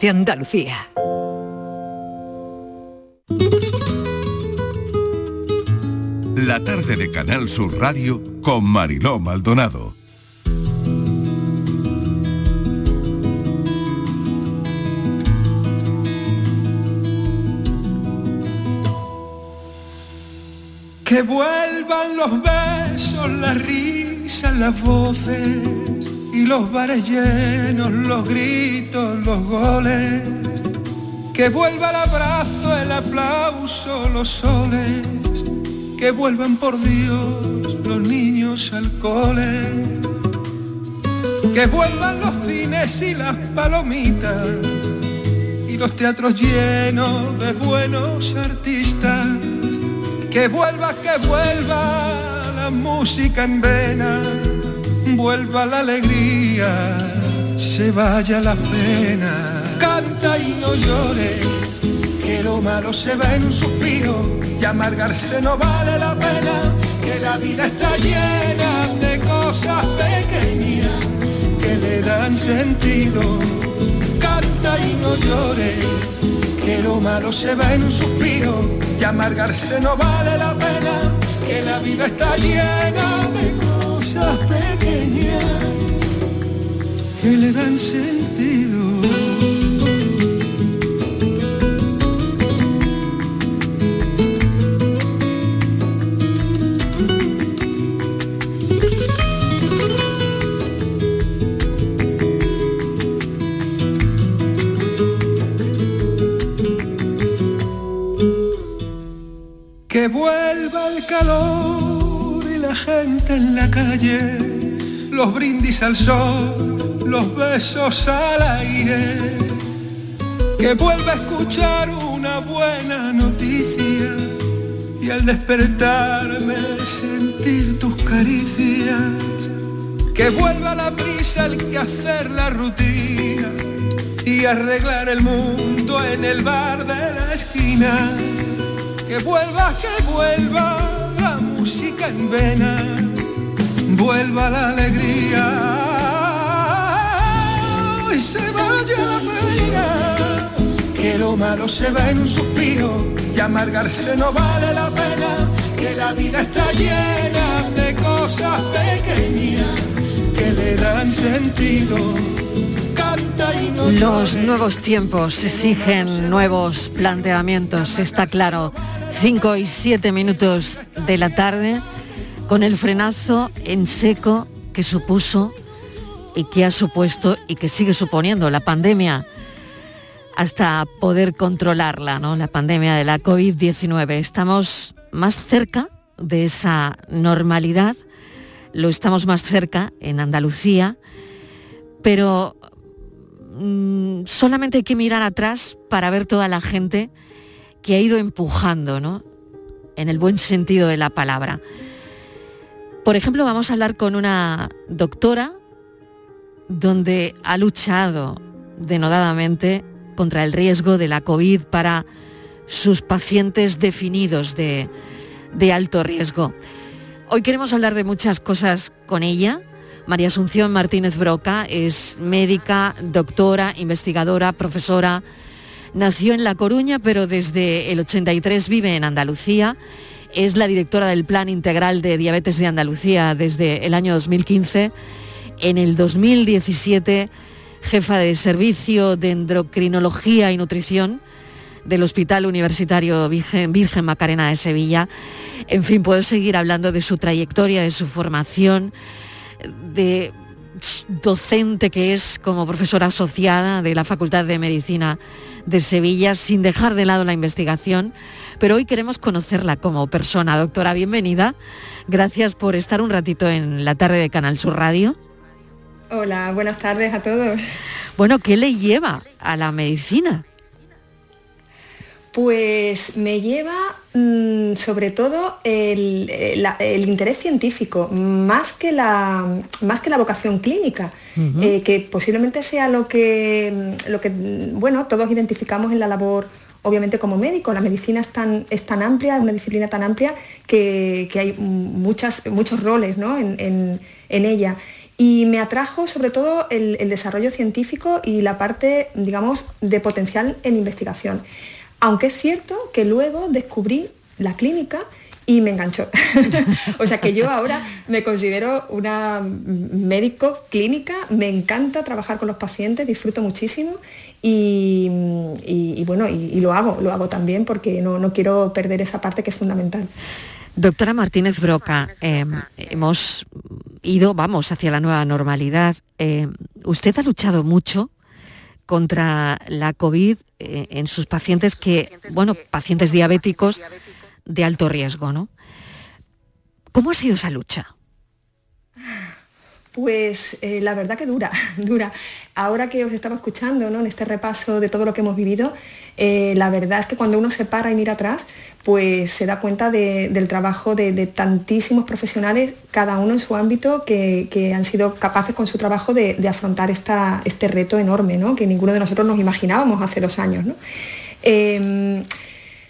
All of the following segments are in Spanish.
de Andalucía. La tarde de Canal Sur Radio con Mariló Maldonado. Que vuelvan los besos, las risas, las voces y los bares llenos, los gritos, los goles. Que vuelva el abrazo, el aplauso, los soles. Que vuelvan por Dios los niños al cole. Que vuelvan los cines y las palomitas y los teatros llenos de buenos artistas. Que vuelva, que vuelva la música en vena, vuelva la alegría, se vaya la pena. Canta y no llore, que lo malo se va en un suspiro y amargarse no vale la pena, que la vida está llena de cosas pequeñas que le dan sentido. Canta y no llore, que lo malo se va en un suspiro y amargarse no vale la pena, que la vida está llena de cosas que le dan sentido. Que vuelva el calor la gente en la calle, los brindis al sol, los besos al aire. Que vuelva a escuchar una buena noticia y al despertarme sentir tus caricias. Que vuelva la prisa, el que hacer la rutina y arreglar el mundo en el bar de la esquina que vuelva, que vuelva música en vena, vuelva la alegría y se vaya la pena, que lo malo se va en un suspiro y amargarse no vale la pena, que la vida está llena de cosas pequeñas que le dan sentido. Los nuevos tiempos exigen nuevos planteamientos, está claro. 5 y 7 minutos de la tarde, con el frenazo en seco que supuso y que ha supuesto y que sigue suponiendo la pandemia hasta poder controlarla, ¿no? La pandemia de la COVID-19. Estamos más cerca de esa normalidad, lo estamos más cerca en Andalucía, pero mm, solamente hay que mirar atrás para ver toda la gente que ha ido empujando, ¿no? En el buen sentido de la palabra. Por ejemplo, vamos a hablar con una doctora donde ha luchado denodadamente contra el riesgo de la COVID para sus pacientes definidos de, alto riesgo. Hoy queremos hablar de muchas cosas con ella. María Asunción Martínez Broca es médica, doctora, investigadora, profesora. Nació en La Coruña, pero desde el 83 vive en Andalucía. Es la directora del Plan Integral de Diabetes de Andalucía desde el año 2015. En el 2017, jefa de servicio de endocrinología y nutrición del Hospital Universitario Virgen, Virgen Macarena de Sevilla. En fin, puedo seguir hablando de su trayectoria, de su formación, de docente que es como profesora asociada de la Facultad de Medicina de Sevilla, sin dejar de lado la investigación. Pero hoy queremos conocerla como persona. Doctora, bienvenida. Gracias por estar un ratito en la tarde de Canal Sur Radio. Hola, buenas tardes a todos. Bueno, ¿qué le lleva a la medicina? Pues me lleva mm, sobre todo el, eh, el interés científico, más que la, más que la vocación clínica, eh, que posiblemente sea lo que, lo que mm, bueno, todos identificamos en la labor, obviamente como médico. La medicina es tan, es tan amplia, es una disciplina tan amplia que, que hay muchas, muchos roles ¿no? en, en- en ella. Y me atrajo sobre todo el, desarrollo científico y la parte, digamos, de potencial en investigación. Aunque es cierto que luego descubrí la clínica y me enganchó. o sea que yo ahora me considero una médico clínica, me encanta trabajar con los pacientes, disfruto muchísimo y, bueno, y, lo hago, lo hago también porque no, no quiero perder esa parte que es fundamental. Doctora Martínez Broca, eh, hemos ido, vamos, hacia la nueva normalidad. Eh, usted ha luchado mucho contra la COVID eh, en sus pacientes que, bueno, pacientes diabéticos de alto riesgo, ¿no? ¿Cómo ha sido esa lucha? Pues la verdad que dura, dura. Ahora que os estaba escuchando ¿no? en este repaso de todo lo que hemos vivido, la verdad es que cuando uno se para y mira atrás, pues se da cuenta del trabajo de, tantísimos profesionales, cada uno en su ámbito, que, han sido capaces con su trabajo de, afrontar este reto enorme, ¿no? que ninguno de nosotros nos imaginábamos hace dos años. Em,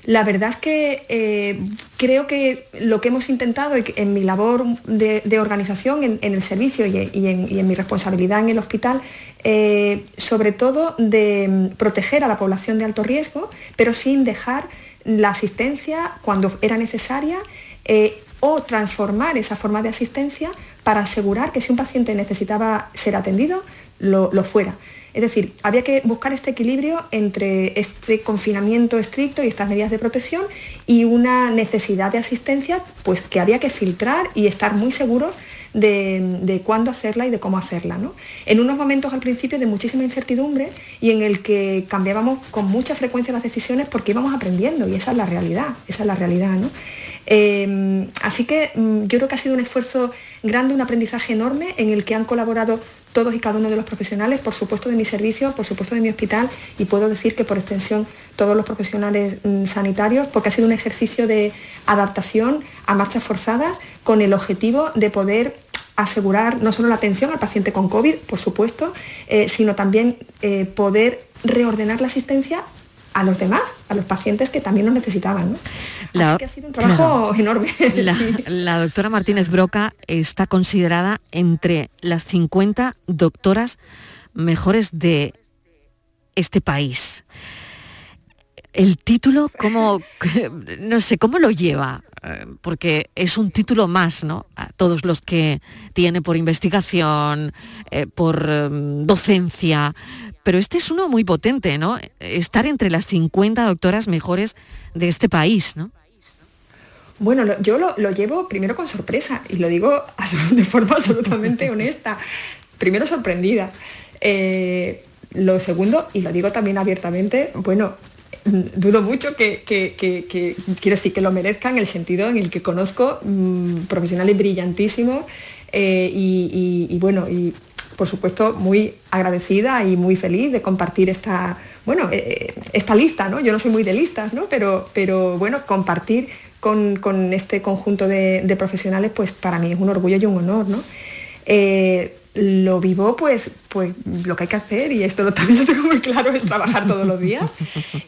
la verdad es que eh, creo que lo que hemos intentado en mi labor de, organización en, el servicio y, en, mi responsabilidad en el hospital, eh, sobre todo de proteger a la población de alto riesgo, pero sin dejar la asistencia cuando era necesaria eh, o transformar esa forma de asistencia para asegurar que si un paciente necesitaba ser atendido, lo, fuera. Es decir, había que buscar este equilibrio entre este confinamiento estricto y estas medidas de protección y una necesidad de asistencia pues, que había que filtrar y estar muy seguros de, cuándo hacerla y de cómo hacerla. ¿no? En unos momentos al principio de muchísima incertidumbre y en el que cambiábamos con mucha frecuencia las decisiones porque íbamos aprendiendo y esa es la realidad, esa es la realidad. ¿no? Em, así que mm, yo creo que ha sido un esfuerzo grande, un aprendizaje enorme en el que han colaborado todos y cada uno de los profesionales, por supuesto de mi servicio, por supuesto de mi hospital y puedo decir que por extensión todos los profesionales mm, sanitarios, porque ha sido un ejercicio de adaptación a marchas forzadas con el objetivo de poder asegurar no solo la atención al paciente con COVID, por supuesto, eh, sino también eh, poder reordenar la asistencia a los demás, a los pacientes que también lo necesitaban. Así que ha sido un trabajo enorme. La, doctora Martínez Broca está considerada entre las 50 doctoras mejores de este país. El título, ¿cómo, no sé, cómo lo lleva? Eh, porque es un título más, ¿no? A todos los que tiene por investigación, eh, por em, docencia, pero este es uno muy potente, ¿no? Estar entre las 50 doctoras mejores de este país, ¿no? Bueno, yo lo, llevo primero con sorpresa y lo digo de forma absolutamente honesta. Primero sorprendida. Eh, lo segundo, y lo digo también abiertamente, bueno, dudo mucho que, quiero decir que lo merezcan en el sentido en el que conozco mm, profesionales brillantísimos eh, y, bueno, y por supuesto muy agradecida y muy feliz de compartir esta, bueno, eh, esta lista, ¿no? Yo no soy muy de listas, ¿no? Pero, pero bueno, compartir con, este conjunto de, profesionales, pues para mí es un orgullo y un honor, ¿no? Eh, lo vivo pues, pues lo que hay que hacer y esto lo, también lo tengo muy claro es trabajar todos los días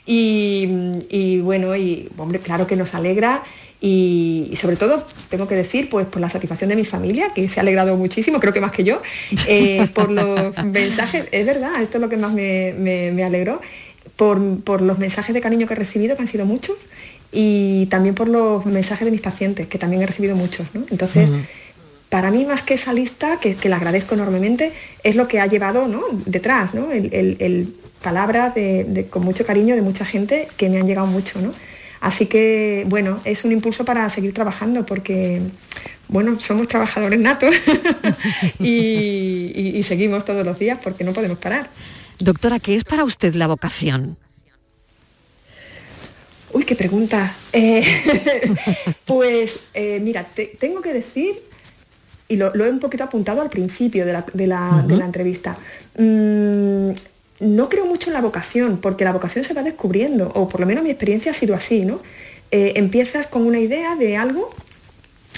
y, y, bueno y hombre claro que nos alegra y, sobre todo tengo que decir pues por la satisfacción de mi familia que se ha alegrado muchísimo creo que más que yo eh, por los mensajes es verdad esto es lo que más me, alegró por, los mensajes de cariño que he recibido que han sido muchos y también por los mensajes de mis pacientes que también he recibido muchos entonces para mí más que esa lista, que, que la agradezco enormemente, es lo que ha llevado ¿no? detrás, ¿no? el, palabra de, con mucho cariño de mucha gente que me han llegado mucho. ¿no? Así que, bueno, es un impulso para seguir trabajando porque, bueno, somos trabajadores natos y, seguimos todos los días porque no podemos parar. Doctora, ¿qué es para usted la vocación? Uy, qué pregunta. Eh, pues eh, mira, tengo que decir y lo, he un poquito apuntado al principio de la, entrevista. Mm, no creo mucho en la vocación, porque la vocación se va descubriendo, o por lo menos mi experiencia ha sido así, ¿no? Eh, empiezas con una idea de algo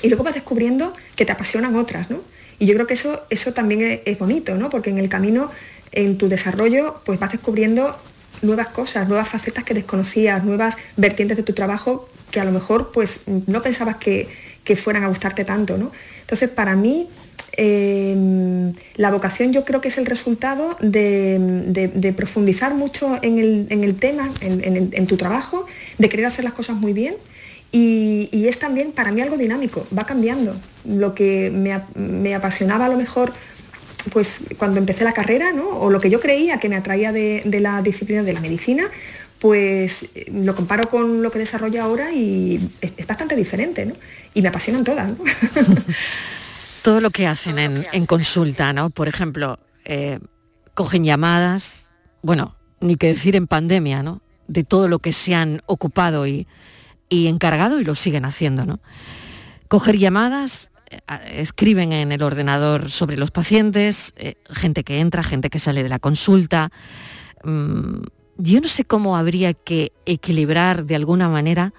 y luego vas descubriendo que te apasionan otras, ¿no? Y yo creo que eso, eso también es, bonito, ¿no? Porque en el camino, en tu desarrollo, pues vas descubriendo nuevas cosas, nuevas facetas que desconocías, nuevas vertientes de tu trabajo que a lo mejor pues no pensabas que, que fueran a gustarte tanto, ¿no? Entonces, para mí, em, la vocación yo creo que es el resultado de, profundizar mucho en el, tema, en, tu trabajo, de querer hacer las cosas muy bien. Y, es también para mí algo dinámico, va cambiando. Lo que me, apasionaba a lo mejor pues cuando empecé la carrera, o lo que yo creía que me atraía de, la disciplina de la medicina, pues lo comparo con lo que desarrollo ahora y es, bastante diferente, ¿no? Y me apasionan todas, ¿no? Todo lo que hacen en, consulta, ¿no? Por ejemplo, eh, cogen llamadas, bueno, ni que decir en pandemia, ¿no? De todo lo que se han ocupado y, encargado y lo siguen haciendo, ¿no? Coger llamadas, eh, escriben en el ordenador sobre los pacientes, gente que entra, gente que sale de la consulta, mm, yo no sé cómo habría que equilibrar de alguna manera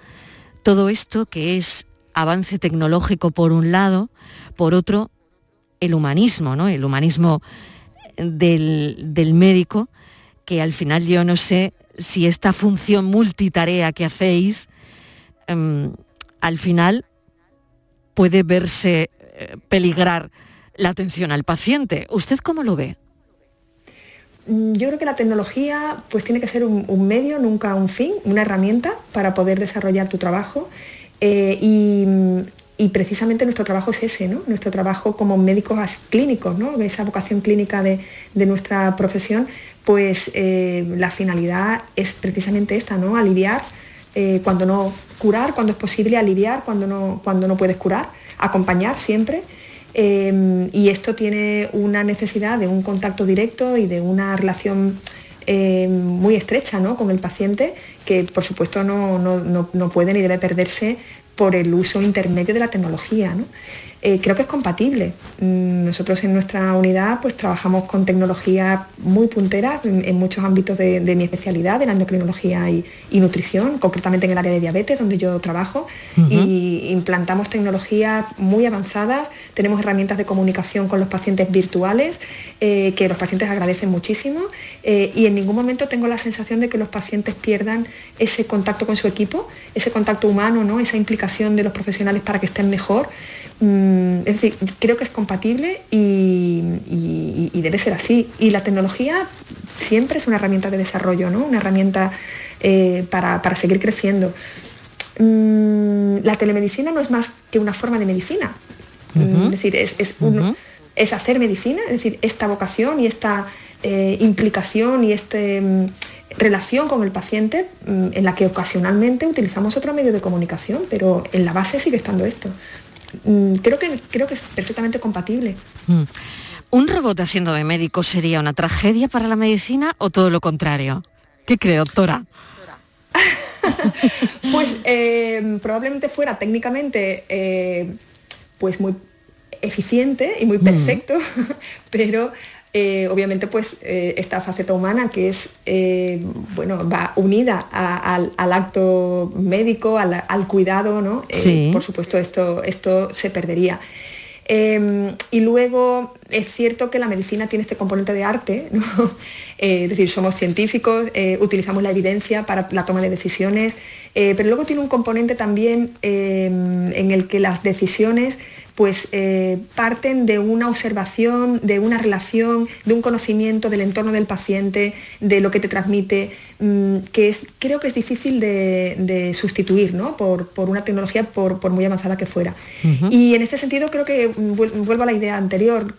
todo esto que es avance tecnológico por un lado, por otro el humanismo, ¿no? El humanismo del, médico, que al final yo no sé si esta función multitarea que hacéis, em, al final puede verse eh, peligrar la atención al paciente. ¿Usted cómo lo ve? Mm, yo creo que la tecnología pues tiene que ser un, medio, nunca un fin, una herramienta para poder desarrollar tu trabajo. Eh, y, precisamente nuestro trabajo es ese, ¿no? Nuestro trabajo como médicos clínicos, ¿no? Esa vocación clínica de, nuestra profesión, pues eh, la finalidad es precisamente esta, ¿no? Aliviar eh, cuando no curar, cuando es posible, aliviar cuando no, cuando no puedes curar, acompañar siempre Em, y esto tiene una necesidad de un contacto directo y de una relación em, muy estrecha con el paciente que por supuesto no, no, puede ni debe perderse por el uso intermedio de la tecnología. Eh, creo que es compatible. Mm, nosotros en nuestra unidad pues trabajamos con tecnología muy puntera en, muchos ámbitos de, mi especialidad, de la endocrinología y, nutrición, concretamente en el área de diabetes, donde yo trabajo, y implantamos tecnología muy avanzada, tenemos herramientas de comunicación con los pacientes virtuales, eh, que los pacientes agradecen muchísimo, eh, y en ningún momento tengo la sensación de que los pacientes pierdan ese contacto con su equipo, ese contacto humano, ¿no? esa implicación de los profesionales para que estén mejor. Mm, es decir, creo que es compatible y, debe ser así. Y la tecnología siempre es una herramienta de desarrollo, ¿no? una herramienta eh, para, seguir creciendo. Mm, la telemedicina no es más que una forma de medicina. Mm, es decir, es, es, hacer medicina, es decir, esta vocación y esta eh, implicación y esta relación con el paciente en la que ocasionalmente utilizamos otro medio de comunicación, pero en la base sigue estando esto. Mm, creo, que, creo que es perfectamente compatible. Mm. ¿Un robot haciendo de médico sería una tragedia para la medicina o todo lo contrario? ¿Qué cree, doctora? pues eh, probablemente fuera técnicamente eh, pues muy eficiente y muy mm. perfecto, pero eh, obviamente pues eh, esta faceta humana que es, eh, bueno, va unida al, acto médico, al, cuidado, ¿no? por supuesto esto, esto se perdería. Em, y luego es cierto que la medicina tiene este componente de arte, es decir, somos científicos, utilizamos la evidencia para la toma de decisiones, pero luego tiene un componente también em, en el que las decisiones pues eh, parten de una observación, de una relación, de un conocimiento del entorno del paciente, de lo que te transmite, mm, que es, creo que es difícil de, sustituir ¿no? por, una tecnología por, muy avanzada que fuera. Y en este sentido creo que, mm, vuelvo a la idea anterior,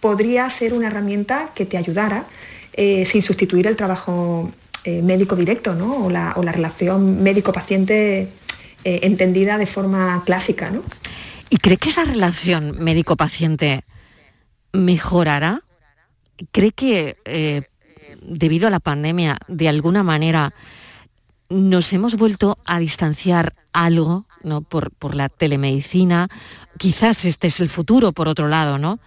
podría ser una herramienta que te ayudara eh, sin sustituir el trabajo eh, médico directo o, la, relación médico-paciente entendida de forma clásica. ¿no? ¿Y cree que esa relación médico-paciente mejorará? ¿Cree que eh, debido a la pandemia, de alguna manera, nos hemos vuelto a distanciar algo ¿no? por, la telemedicina? Quizás este es el futuro, por otro lado, ¿no?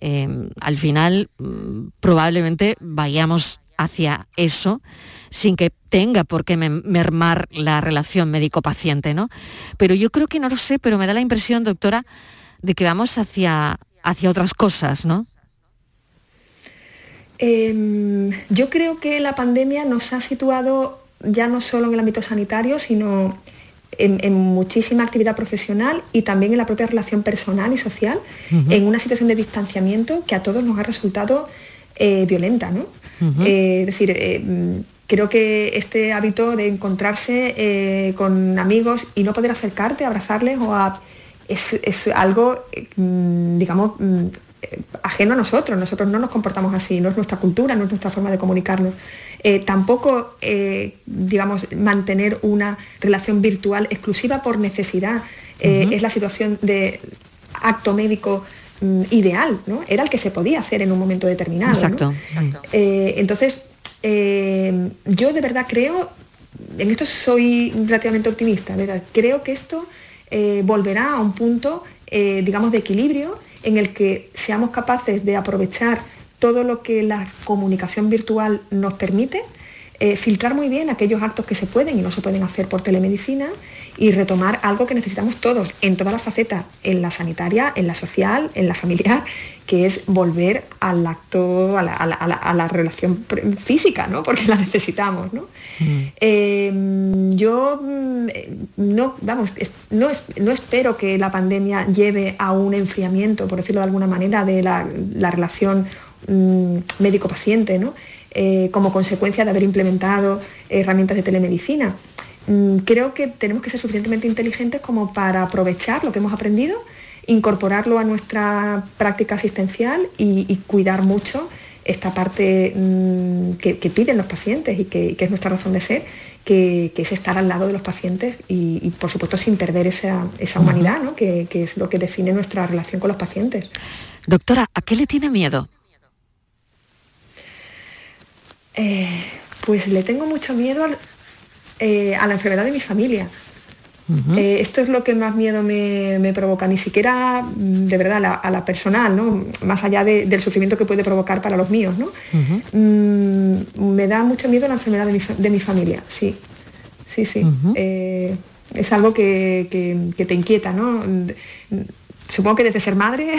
Eh, al final, mm, probablemente vayamos hacia eso sin que tenga por qué mermar la relación médico-paciente, ¿no? Pero yo creo que no lo sé, pero me da la impresión, doctora, de que vamos hacia, hacia otras cosas, ¿no? Em, yo creo que la pandemia nos ha situado ya no solo en el ámbito sanitario, sino en, muchísima actividad profesional y también en la propia relación personal y social, en una situación de distanciamiento que a todos nos ha resultado eh, violenta. ¿no? Eh, es decir, eh, creo que este hábito de encontrarse con amigos y no poder acercarte, abrazarles o a, es, algo, mm, digamos, mm, ajeno a nosotros. Nosotros no nos comportamos así, no es nuestra cultura, no es nuestra forma de comunicarnos. Eh, tampoco, eh, digamos, mantener una relación virtual exclusiva por necesidad. Eh, es la situación de acto médico ideal, ¿no? Era el que se podía hacer en un momento determinado. Exacto, entonces, yo de verdad creo, en esto soy relativamente optimista, ¿verdad? creo que esto volverá a un punto, digamos, de equilibrio en el que seamos capaces de aprovechar todo lo que la comunicación virtual nos permite, eh, filtrar muy bien aquellos actos que se pueden y no se pueden hacer por telemedicina y retomar algo que necesitamos todos en todas las facetas, en la sanitaria, en la social, en la familiar, que es volver al acto, a la, relación física, ¿no? porque la necesitamos. ¿no? Mm. Eh, yo mm, no, vamos, no, no, espero que la pandemia lleve a un enfriamiento, por decirlo de alguna manera, de la, relación Mm, médico-paciente, eh, como consecuencia de haber implementado herramientas de telemedicina. Mm, creo que tenemos que ser suficientemente inteligentes como para aprovechar lo que hemos aprendido, incorporarlo a nuestra práctica asistencial y, cuidar mucho esta parte mm, que, piden los pacientes y que, es nuestra razón de ser, que, es estar al lado de los pacientes y, por supuesto sin perder esa, humanidad, que, que, es lo que define nuestra relación con los pacientes. Doctora, ¿a qué le tiene miedo? Eh, pues le tengo mucho miedo eh, a la enfermedad de mi familia. Eh, esto es lo que más miedo me, provoca, ni siquiera mm, de verdad a la, personal, ¿no? más allá del sufrimiento que puede provocar para los míos. ¿no? Mm, me da mucho miedo la enfermedad de mi, familia, sí, sí, sí. es algo que, te inquieta, ¿no? Supongo que desde ser madre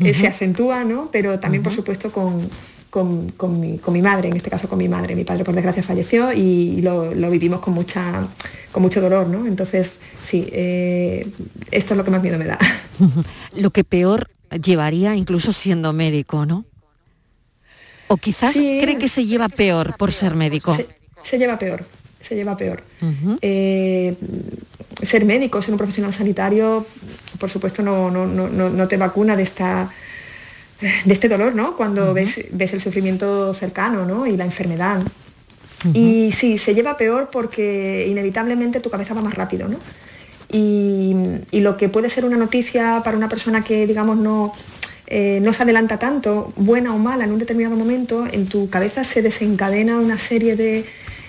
se acentúa, ¿no? pero también por supuesto con, con, mi, madre, en este caso con mi madre. Mi padre por desgracia falleció y lo, vivimos con, mucha, con mucho dolor, ¿no? Entonces, sí, eh, esto es lo que más miedo me da. lo que peor llevaría incluso siendo médico, ¿no? O quizás cree que se lleva peor por ser médico. Se, lleva peor, se lleva peor. Eh, ser médico, ser un profesional sanitario, por supuesto no, no, no te vacuna de esta de este dolor, ¿no? Cuando ves, ves, el sufrimiento cercano, ¿no? Y la enfermedad. Y sí, se lleva peor porque inevitablemente tu cabeza va más rápido, ¿no? Y, lo que puede ser una noticia para una persona que, digamos, no, eh, no se adelanta tanto, buena o mala en un determinado momento, en tu cabeza se desencadena una serie de,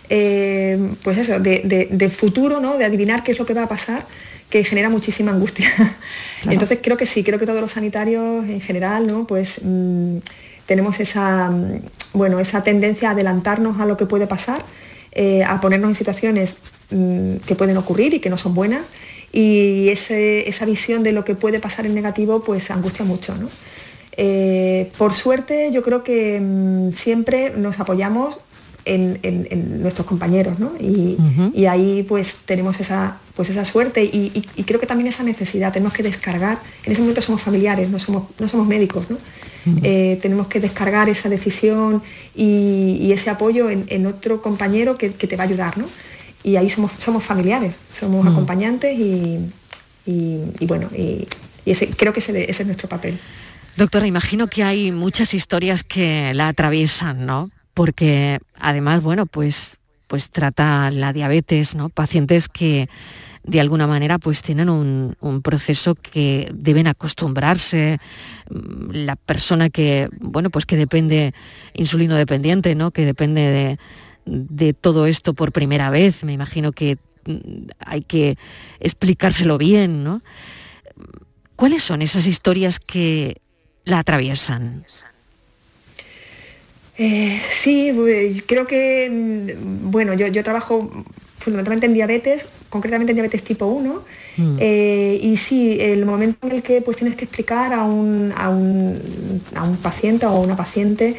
eh, pues eso, de, de, futuro, ¿no? De adivinar qué es lo que va a pasar que genera muchísima angustia. Entonces creo que sí, creo que todos los sanitarios en general, ¿no? Pues mm, tenemos esa, mm, bueno, esa tendencia a adelantarnos a lo que puede pasar, eh, a ponernos en situaciones mm, que pueden ocurrir y que no son buenas. Y esa visión de lo que puede pasar en negativo, pues angustia mucho. Eh, por suerte, yo creo que siempre nos apoyamos en, nuestros compañeros, ¿no? Y, ahí pues tenemos esa, pues esa suerte y, creo que también esa necesidad, tenemos que descargar, en ese momento somos familiares, no somos, no somos médicos, ¿no? Eh, tenemos que descargar esa decisión y, ese apoyo en, otro compañero que, te va a ayudar, ¿no? Y ahí somos, somos familiares, somos acompañantes y, bueno, y, ese, creo que ese, ese es nuestro papel. Doctora, imagino que hay muchas historias que la atraviesan, ¿no? Porque además, bueno, pues, pues trata la diabetes, ¿no? Pacientes que de alguna manera pues tienen un, proceso que deben acostumbrarse mm, la persona que bueno pues que depende insulino dependiente no que depende de, todo esto por primera vez. Me imagino que mm, hay que explicárselo bien no cuáles son esas historias que la atraviesan eh, sí, creo que, mm, bueno, yo, trabajo fundamentalmente en diabetes, concretamente en diabetes tipo 1, mm. eh, y sí, el momento en el que pues, tienes que explicar a un, a un, paciente o a una paciente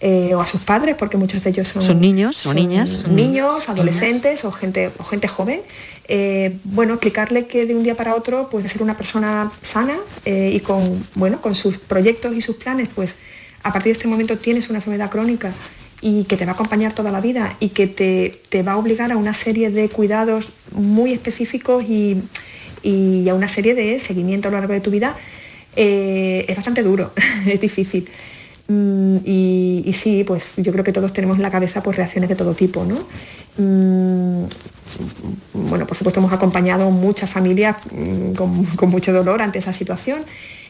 eh, o a sus padres, porque muchos de ellos son, ¿Son niños o niñas. Niños, adolescentes o gente, o gente joven. Eh, bueno, explicarle que de un día para otro puede ser una persona sana eh, y con, bueno, con sus proyectos y sus planes, pues a partir de este momento tienes una enfermedad crónica y que te va a acompañar toda la vida y que te, va a obligar a una serie de cuidados muy específicos y, a una serie de seguimiento a lo largo de tu vida, es bastante duro, es difícil. Mm, y, sí, pues yo creo que todos tenemos en la cabeza pues, reacciones de todo tipo, ¿no? Mm, bueno, por supuesto hemos acompañado muchas familias mm, con, mucho dolor ante esa situación,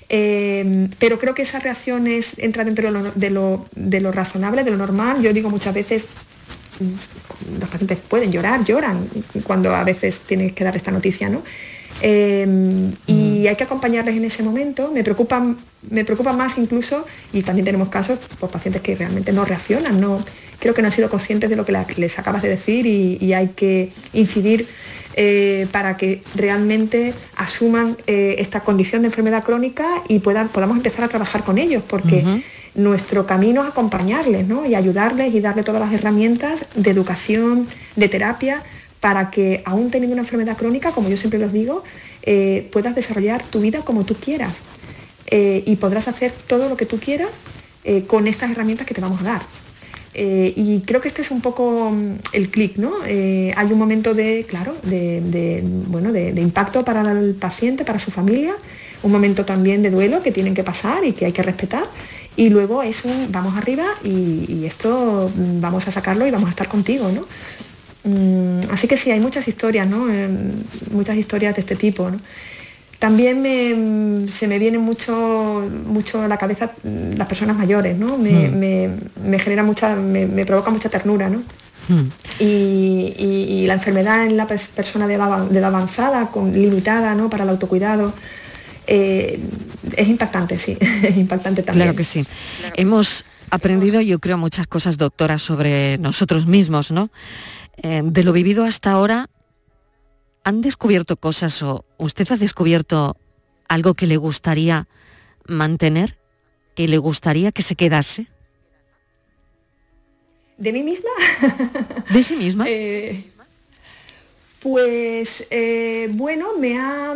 eh, pero creo que esa reacción es, entra dentro de lo, de lo razonable, de lo normal. Yo digo muchas veces, los pacientes pueden llorar, lloran cuando a veces tienes que dar esta noticia, ¿no? Em, y hay que acompañarles en ese momento. Me preocupa, me preocupa más incluso, y también tenemos casos, pues pacientes que realmente no reaccionan, no, creo que no han sido conscientes de lo que les acabas de decir y, hay que incidir eh, para que realmente asuman eh, esta condición de enfermedad crónica y puedan, podamos empezar a trabajar con ellos, porque nuestro camino es acompañarles y ayudarles y darle todas las herramientas de educación, de terapia, para que aún teniendo una enfermedad crónica, como yo siempre los digo, eh, puedas desarrollar tu vida como tú quieras y podrás hacer todo lo que tú quieras con estas herramientas que te vamos a dar. Y creo que este es un poco mm, el clic, ¿no? hay un momento de, claro, de, bueno, de, impacto para el paciente, para su familia, un momento también de duelo que tienen que pasar y que hay que respetar. Y luego es un vamos arriba y, esto mm, vamos a sacarlo y vamos a estar contigo, ¿no? Mm, así que sí, hay muchas historias, ¿no? muchas historias de este tipo. También se me viene mucho, mucho a la cabeza las personas mayores, ¿no? Me, mm. genera mucha, me, provoca mucha ternura, ¿no? Mm. Y, la enfermedad en la persona de edad, avanzada, con, limitada ¿no? para el autocuidado, eh, es impactante, sí, es impactante también. Claro que sí. Hemos aprendido, yo creo, muchas cosas, doctora, sobre nosotros mismos, ¿no? Eh, de lo vivido hasta ahora, ¿han descubierto cosas o usted ha descubierto algo que le gustaría mantener, que le gustaría que se quedase? ¿De mí misma? ¿De sí misma? Eh, pues eh, bueno, me ha.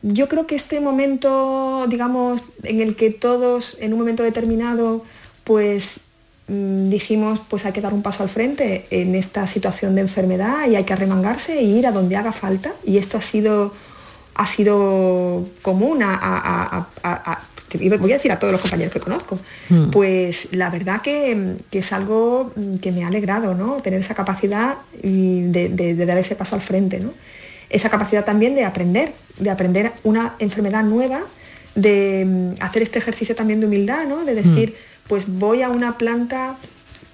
Yo creo que este momento, digamos, en el que todos en un momento determinado, pues dijimos pues hay que dar un paso al frente en esta situación de enfermedad y hay que arremangarse e ir a donde haga falta y esto ha sido ha sido común a, voy a decir a todos los compañeros que conozco hmm. pues la verdad que, es algo que me ha alegrado ¿no? tener esa capacidad de, de, dar ese paso al frente ¿no? esa capacidad también de aprender de aprender una enfermedad nueva de mm, hacer este ejercicio también de humildad ¿no? de decir pues voy a una planta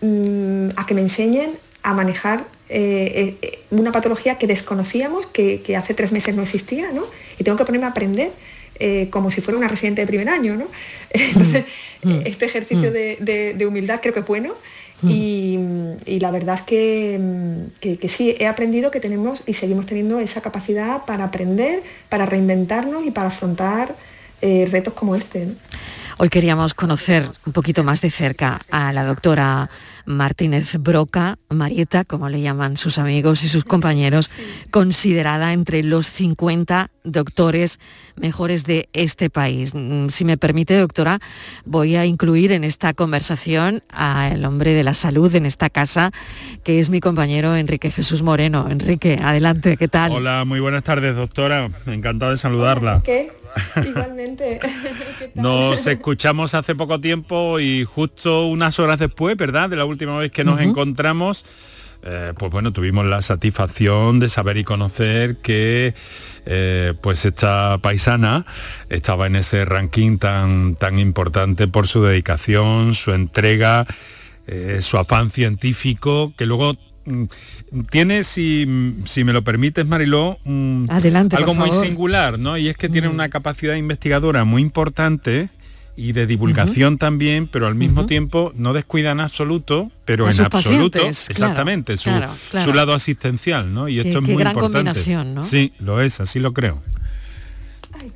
mm, a que me enseñen a manejar eh, eh, una patología que desconocíamos, que, hace tres meses no existía, ¿no? Y tengo que ponerme a aprender eh, como si fuera una residente de primer año, ¿no? Entonces, mm. Mm. este ejercicio de, humildad creo que es bueno. Y, la verdad es que, sí, he aprendido que tenemos y seguimos teniendo esa capacidad para aprender, para reinventarnos y para afrontar retos como este. Hoy queríamos conocer un poquito más de cerca a la doctora Martínez Broca, Marieta, como le llaman sus amigos y sus compañeros, considerada entre los 50 doctores mejores de este país. Mm, si me permite, doctora, voy a incluir en esta conversación al hombre de la salud en esta casa, que es mi compañero Enrique Jesús Moreno. Enrique, adelante, ¿qué tal? Hola, muy buenas tardes, doctora. Encantado de saludarla. ¿Qué? Igualmente. Nos escuchamos hace poco tiempo y justo unas horas después, ¿verdad? De la última vez que nos encontramos, eh, pues bueno, tuvimos la satisfacción de saber y conocer que eh, pues esta paisana estaba en ese ranking tan, tan importante por su dedicación, su entrega, eh, su afán científico, que luego tiene, si, me lo permites, Mariló, algo muy singular, ¿no? Y es que tiene una capacidad investigadora muy importante y de divulgación también, pero al mismo tiempo no descuida en absoluto, pero en absoluto, exactamente, su, lado asistencial, ¿no? Y esto es muy gran importante. Combinación, ¿no? Sí, lo es, así lo creo.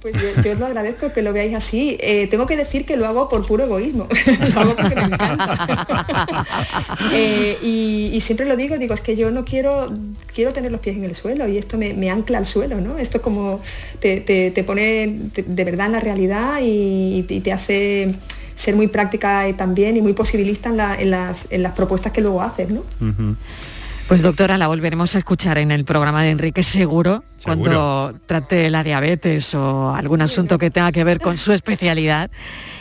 Pues yo, os lo agradezco que lo veáis así. Eh, tengo que decir que lo hago por puro egoísmo. lo hago porque me encanta. Eh, y, siempre lo digo, digo, es que yo no quiero, quiero tener los pies en el suelo y esto me, ancla al suelo, ¿no? Esto como te, pone de verdad en la realidad y, te hace ser muy práctica también y muy posibilista en, las, propuestas que luego haces, ¿no? Pues doctora, la volveremos a escuchar en el programa de Enrique seguro, cuando trate la diabetes o algún asunto que tenga que ver con su especialidad.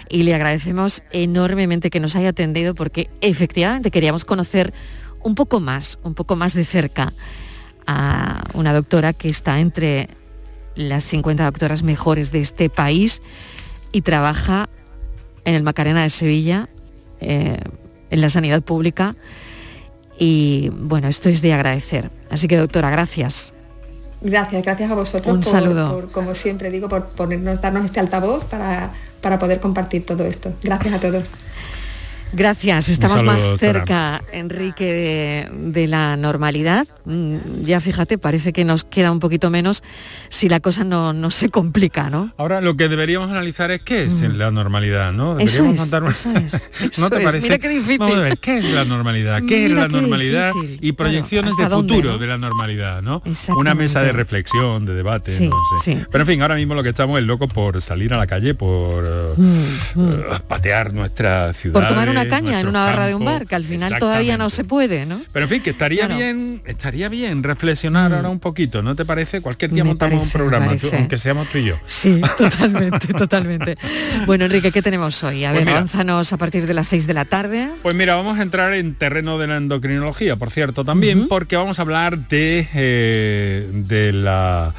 Y le agradecemos enormemente que nos haya atendido porque efectivamente queríamos conocer un poco más, un poco más de cerca a una doctora que está entre las 50 doctoras mejores de este país y trabaja en el Macarena de Sevilla, eh, en la sanidad pública y bueno, esto es de agradecer. Así que doctora, gracias. Gracias, gracias a vosotros. Un saludo. como siempre digo, por ponernos, darnos este altavoz para, para poder compartir todo esto. Gracias a todos. Gracias, estamos más cerca, Enrique, de, la normalidad. Mm, ya fíjate, parece que nos queda un poquito menos si la cosa no, se complica, ¿no? Ahora lo que deberíamos analizar es qué es mm. la normalidad, ¿no? Deberíamos eso es, eso es, ¿No te parece? Mira qué difícil. Vamos a ver, ¿qué es la normalidad? ¿Qué es la normalidad? Y proyecciones de futuro de la normalidad, ¿no? Una mesa de reflexión, de debate, no sé. Pero en fin, ahora mismo lo que estamos es locos por salir a la calle, por mm, eh, patear nuestra ciudad caña en una barra de un bar, que al final todavía no se puede, ¿no? Pero en fin, que estaría bien, estaría bien reflexionar mm. ahora un poquito, ¿no te parece? Cualquier día montamos un programa, aunque seamos tú y yo. Sí, totalmente, totalmente. Bueno, Enrique, ¿qué tenemos hoy? A pues ver, lánzanos a partir de las 6 de la tarde. Pues mira, vamos a entrar en terreno de la endocrinología, por cierto, también, porque vamos a hablar de, eh, de la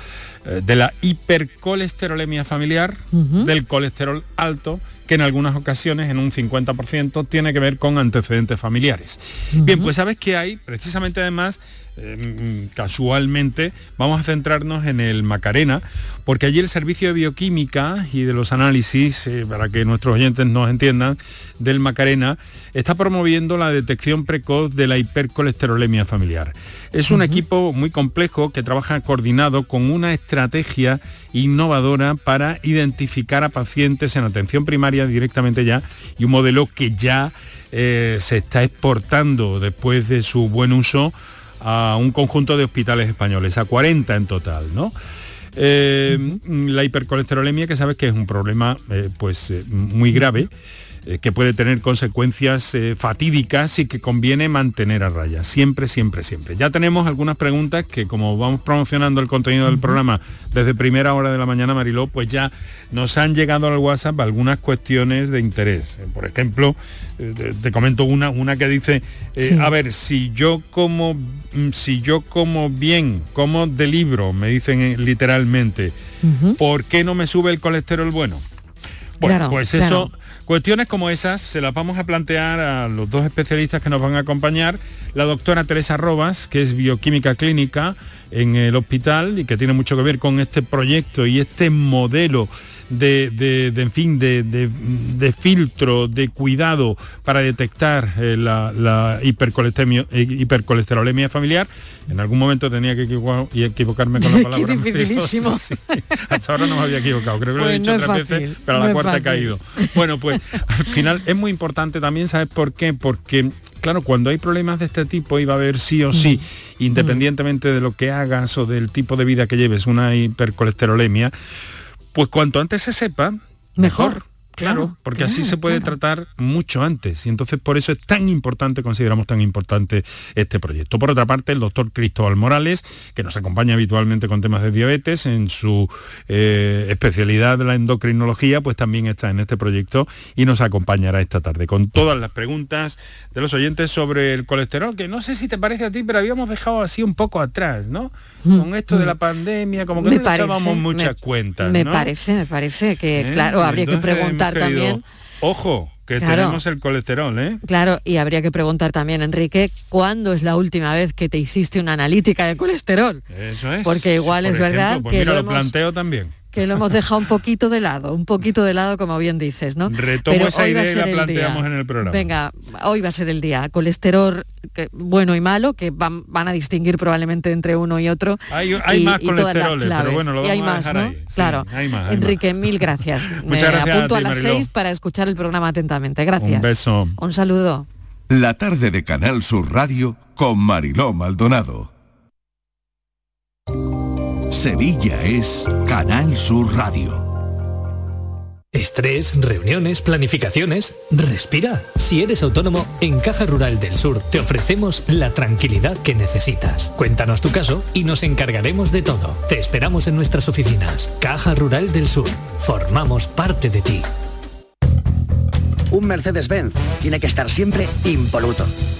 de la hipercolesterolemia familiar, del colesterol alto que en algunas ocasiones, en un 50%, tiene que ver con antecedentes familiares. Bien, pues sabes que hay, precisamente además, em, casualmente, vamos a centrarnos en el Macarena, porque allí el servicio de bioquímica y de los análisis, eh, para que nuestros oyentes nos entiendan, del Macarena, está promoviendo la detección precoz de la hipercolesterolemia familiar. Es un equipo muy complejo que trabaja coordinado con una estrategia innovadora para identificar a pacientes en atención primaria directamente ya y un modelo que ya eh, se está exportando después de su buen uso a un conjunto de hospitales españoles, a 40 en total, ¿no? Eh, la hipercolesterolemia, que sabes que es un problema eh, pues, muy grave, eh, que puede tener consecuencias eh, fatídicas y que conviene mantener a raya. Siempre, siempre, siempre. Ya tenemos algunas preguntas que como vamos promocionando el contenido del programa desde primera hora de la mañana, Mariló, pues ya nos han llegado al WhatsApp algunas cuestiones de interés. Eh, por ejemplo, te comento una, una que dice, a ver, si yo como mm, si yo como bien, como de libro, me dicen literalmente, ¿por qué no me sube el colesterol bueno? Bueno, pues eso, Cuestiones como esas se las vamos a plantear a los dos especialistas que nos van a acompañar, la doctora Teresa Robas, que es bioquímica clínica en el hospital y que tiene mucho que ver con este proyecto y este modelo de, en fin, de, filtro, de cuidado para detectar eh, la, eh, hipercolesterolemia familiar. En algún momento tenía que equivocarme con la palabra. hasta ahora no me había equivocado, creo que lo he pues dicho tres veces, pero a la cuarta he caído. Bueno, pues al final es muy importante también, ¿sabes por qué? Porque claro, cuando hay problemas de este tipo iba a haber sí o sí, mm. independientemente de lo que hagas o del tipo de vida que lleves, una hipercolesterolemia, pues cuanto antes se sepa, mejor. Claro, porque así se puede tratar mucho antes. Y entonces por eso es tan importante, consideramos tan importante este proyecto. Por otra parte, el doctor Cristóbal Morales, que nos acompaña habitualmente con temas de diabetes, en su eh, especialidad de la endocrinología, pues también está en este proyecto y nos acompañará esta tarde con todas las preguntas de los oyentes sobre el colesterol, que no sé si te parece a ti, pero habíamos dejado así un poco atrás, ¿no? Mm, con esto de mm. la pandemia, como que no echábamos muchas cuentas. Me parece, me parece que, ¿Eh? claro, habría que preguntar también. Ojo, que tenemos el colesterol, ¿eh? Claro, y habría que preguntar también, Enrique, ¿cuándo es la última vez que te hiciste una analítica de colesterol? Eso es. Porque igual es verdad pues que lo, planteo también. Que lo hemos dejado un poquito de lado, un poquito de lado, como bien dices, ¿no? Retomo esa idea y la planteamos en el programa. Venga, hoy va a ser el día. Colesterol bueno y malo, que van, a distinguir probablemente entre uno y otro. Hay, más colesteroles, pero bueno, lo vamos hay más, a dejar ¿no? claro. Enrique, mil gracias. Me apunto a, las seis para escuchar el programa atentamente. Gracias. Un beso. Un saludo. La tarde de Canal Sur Radio con Mariló Maldonado. Sevilla es Canal Sur Radio. Estrés, reuniones, planificaciones. Respira. Si eres autónomo, en Caja Rural del Sur te ofrecemos la tranquilidad que necesitas. Cuéntanos tu caso y nos encargaremos de todo. Te esperamos en nuestras oficinas. Caja Rural del Sur. Formamos parte de ti un Mercedes-Benz tiene que estar siempre impoluto.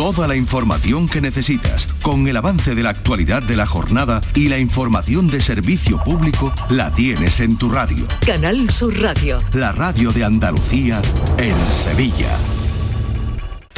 Toda la información que necesitas, con el avance de la actualidad de la jornada y la información de servicio público, la tienes en tu radio. Canal Sur Radio. La radio de Andalucía en Sevilla.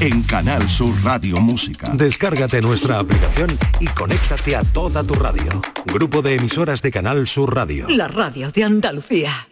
en Canal Sur Radio Música. Descárgate nuestra aplicación y conéctate a toda tu radio. Grupo de emisoras de Canal Sur Radio. La radio de Andalucía.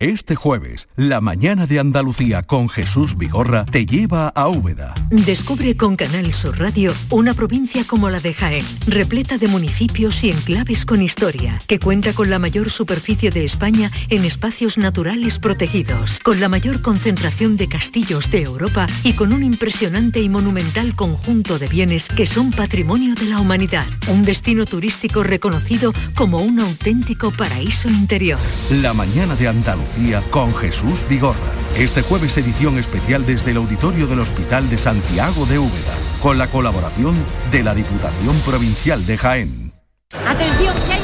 Este jueves, la mañana de Andalucía con Jesús Vigorra te lleva a Úbeda. Descubre con Canal Sur Radio una provincia como la de Jaén, repleta de municipios y enclaves con historia, que cuenta con la mayor superficie de España en espacios naturales protegidos, con la mayor concentración de castillos de Europa y con un impresionante y monumental conjunto de bienes que son patrimonio de la humanidad. Un destino turístico reconocido como un auténtico paraíso interior. La mañana de Andalucía con Jesús Vigorra. Este jueves edición especial desde el auditorio del Hospital de Santiago de Úbeda, con la colaboración de la Diputación Provincial de Jaén. Atención, que hay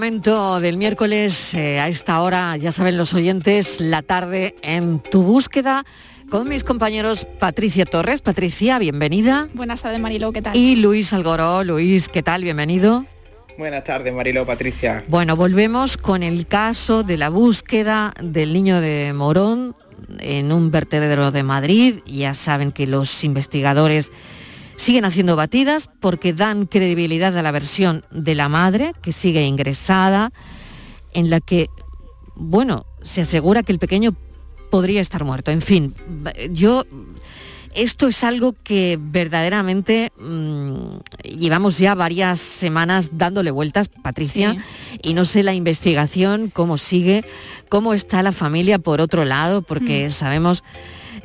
Momento del miércoles, eh, a esta hora, ya saben los oyentes, la tarde en tu búsqueda con mis compañeros Patricia Torres. Patricia, bienvenida. Buenas tardes, Mariló, ¿qué tal? Y Luis Algoró. Luis, ¿qué tal? Bienvenido. Buenas tardes, Mariló, Patricia. Bueno, volvemos con el caso de la búsqueda del niño de Morón en un vertedero de Madrid. Ya saben que los investigadores siguen haciendo batidas porque dan credibilidad a la versión de la madre, que sigue ingresada, en la que, bueno, se asegura que el pequeño podría estar muerto. En fin, yo esto es algo que verdaderamente mm, llevamos ya varias semanas dándole vueltas, Patricia, y no sé la investigación, cómo sigue, cómo está la familia por otro lado, porque mm. sabemos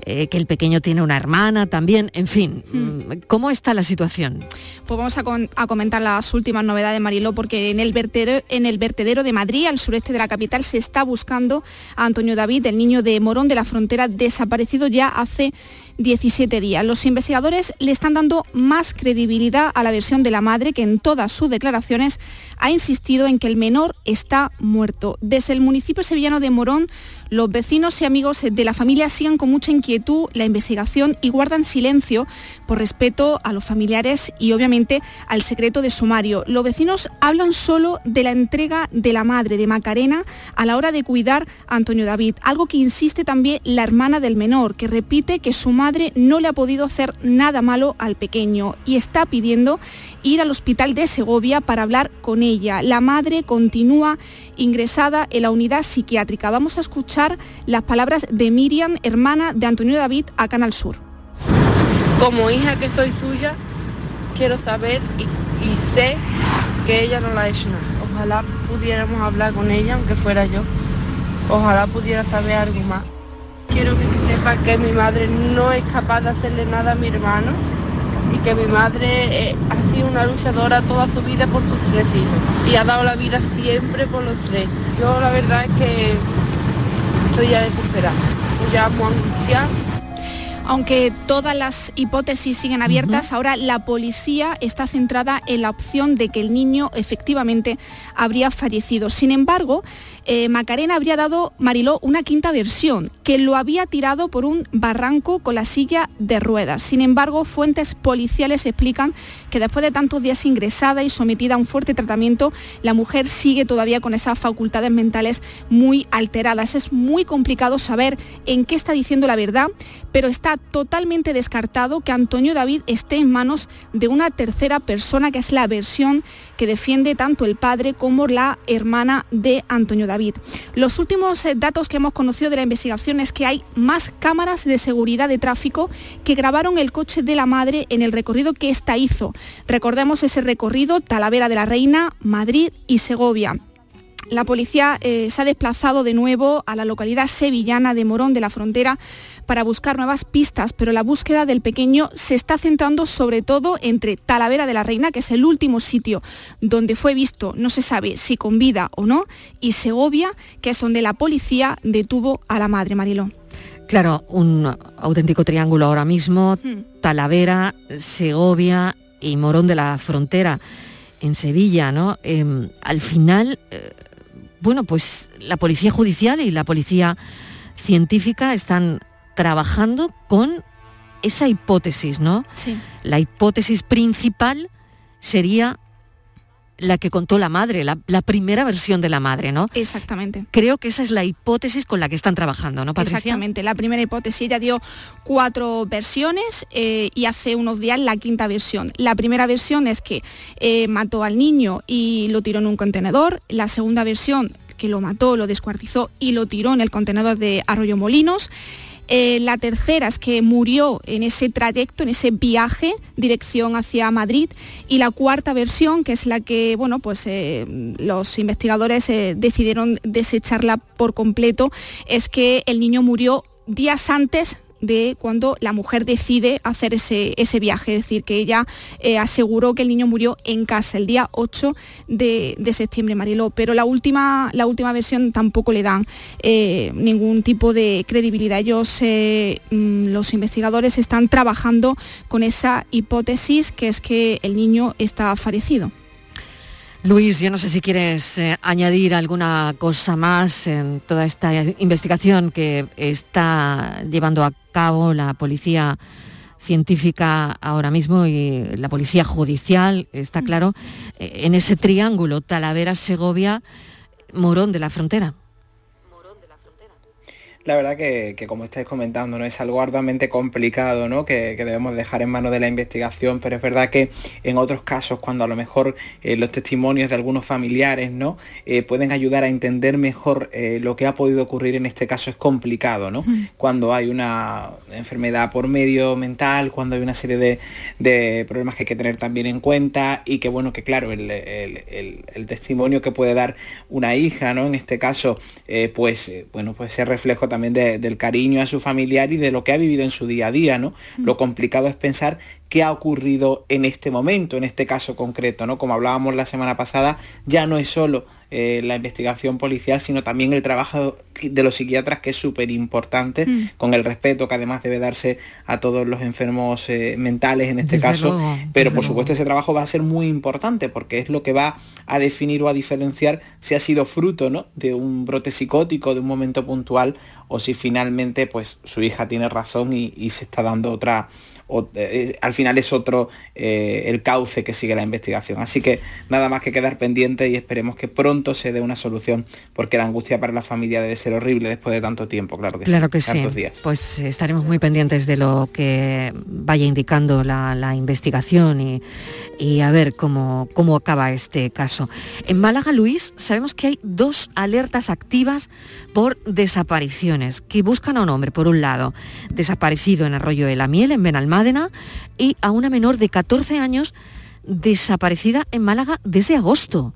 eh, que el pequeño tiene una hermana también, en fin, mm, ¿cómo está la situación? Pues vamos a, comentar las últimas novedades, Mariló, porque en el, vertedero, en el vertedero de Madrid, al sureste de la capital, se está buscando a Antonio David, el niño de Morón de la Frontera, desaparecido ya hace 17 días. Los investigadores le están dando más credibilidad a la versión de la madre que en todas sus declaraciones ha insistido en que el menor está muerto. Desde el municipio sevillano de Morón, los vecinos y amigos de la familia siguen con mucha inquietud la investigación y guardan silencio por respeto a los familiares y obviamente al secreto de sumario. Los vecinos hablan solo de la entrega de la madre de Macarena a la hora de cuidar a Antonio David, algo que insiste también la hermana del menor, que repite que su madre no le ha podido hacer nada malo al pequeño y está pidiendo ir al hospital de Segovia para hablar con ella. La madre continúa ingresada en la unidad psiquiátrica. Vamos a escuchar las palabras de Miriam, hermana de Antonio David, a Canal Sur. Como hija que soy suya, quiero saber y, sé que ella no la ha hecho nada. Ojalá pudiéramos hablar con ella, aunque fuera yo. Ojalá pudiera saber algo más. Quiero que sepa que mi madre no es capaz de hacerle nada a mi hermano y que mi madre eh, ha sido una luchadora toda su vida por sus tres hijos y ha dado la vida siempre por los tres. Yo la verdad es que estoy ya desesperada, ya amo angustiar aunque todas las hipótesis siguen abiertas, ahora la policía está centrada en la opción de que el niño efectivamente habría fallecido. Sin embargo, eh, Macarena habría dado, Mariló, una quinta versión, que lo había tirado por un barranco con la silla de ruedas. Sin embargo, fuentes policiales explican que después de tantos días ingresada y sometida a un fuerte tratamiento, la mujer sigue todavía con esas facultades mentales muy alteradas. Es muy complicado saber en qué está diciendo la verdad, pero está totalmente descartado que Antonio David esté en manos de una tercera persona, que es la versión que defiende tanto el padre como la hermana de Antonio David. Los últimos eh, datos que hemos conocido de la investigación es que hay más cámaras de seguridad de tráfico que grabaron el coche de la madre en el recorrido que ésta hizo. Recordemos ese recorrido, Talavera de la Reina, Madrid y Segovia. La policía eh, se ha desplazado de nuevo a la localidad sevillana de Morón de la Frontera para buscar nuevas pistas, pero la búsqueda del pequeño se está centrando sobre todo entre Talavera de la Reina, que es el último sitio donde fue visto, no se sabe si con vida o no, y Segovia, que es donde la policía detuvo a la madre Mariló. Claro, un auténtico triángulo ahora mismo, hmm. Talavera, Segovia y Morón de la Frontera en Sevilla, ¿no? Em, al final, eh, bueno, pues la policía judicial y la policía científica están trabajando con esa hipótesis, ¿no? Sí. La hipótesis principal sería la que contó la madre, la, primera versión de la madre, ¿no? Exactamente. Creo que esa es la hipótesis con la que están trabajando, ¿no, Patricia? Exactamente, la primera hipótesis, ella dio cuatro versiones eh, y hace unos días la quinta versión. La primera versión es que eh, mató al niño y lo tiró en un contenedor. La segunda versión, que lo mató, lo descuartizó y lo tiró en el contenedor de Arroyo Molinos. Eh, la tercera es que murió en ese trayecto, en ese viaje, dirección hacia Madrid. Y la cuarta versión, que es la que bueno, pues, eh, los investigadores eh, decidieron desecharla por completo, es que el niño murió días antes de cuando la mujer decide hacer ese, ese viaje, es decir, que ella eh, aseguró que el niño murió en casa el día 8 de, septiembre, Mariló, pero la última, la última versión tampoco le dan eh, ningún tipo de credibilidad. Ellos, eh, mm, los investigadores, están trabajando con esa hipótesis que es que el niño está fallecido. Luis, yo no sé si quieres eh, añadir alguna cosa más en toda esta investigación que está llevando a cabo la policía científica ahora mismo y la policía judicial, está mm. claro, eh, en ese triángulo Talavera, Segovia, Morón de la Frontera. La verdad que, como estáis comentando, ¿no? es algo arduamente complicado, ¿no? Que, debemos dejar en manos de la investigación, pero es verdad que en otros casos, cuando a lo mejor eh, los testimonios de algunos familiares ¿no? Eh, pueden ayudar a entender mejor eh, lo que ha podido ocurrir en este caso, es complicado, ¿no? Cuando hay una enfermedad por medio mental, cuando hay una serie de, problemas que hay que tener también en cuenta y que bueno, que claro, el, testimonio que puede dar una hija, ¿no? En este caso, pues bueno, pues se reflejo también del cariño a su familiar y de lo que ha vivido en su día a día, ¿no? Lo complicado es pensar qué ha ocurrido en este momento, en este caso concreto, ¿no? Como hablábamos la semana pasada, ya no es solo eh, la investigación policial, sino también el trabajo de los psiquiatras, que es súper importante, mm. con el respeto que además debe darse a todos los enfermos eh, mentales en este caso. Pero por supuesto ese trabajo va a ser muy importante porque es lo que va a definir o a diferenciar si ha sido fruto ¿no? de un brote psicótico, de un momento puntual, o si finalmente pues su hija tiene razón y se está dando otra eh, al final es otro eh, el cauce que sigue la investigación. Así que nada más que quedar pendiente y esperemos que pronto se dé una solución, porque la angustia para la familia debe ser horrible después de tanto tiempo, claro que claro sí. Que Días. Pues estaremos muy pendientes de lo que vaya indicando la, investigación y, y, a ver cómo, cómo acaba este caso. En Málaga, Luis, sabemos que hay dos alertas activas por desapariciones que buscan a un hombre, por un lado, desaparecido en Arroyo de la Miel, en Benalmádena, y a una menor de 14 años desaparecida en Málaga desde agosto.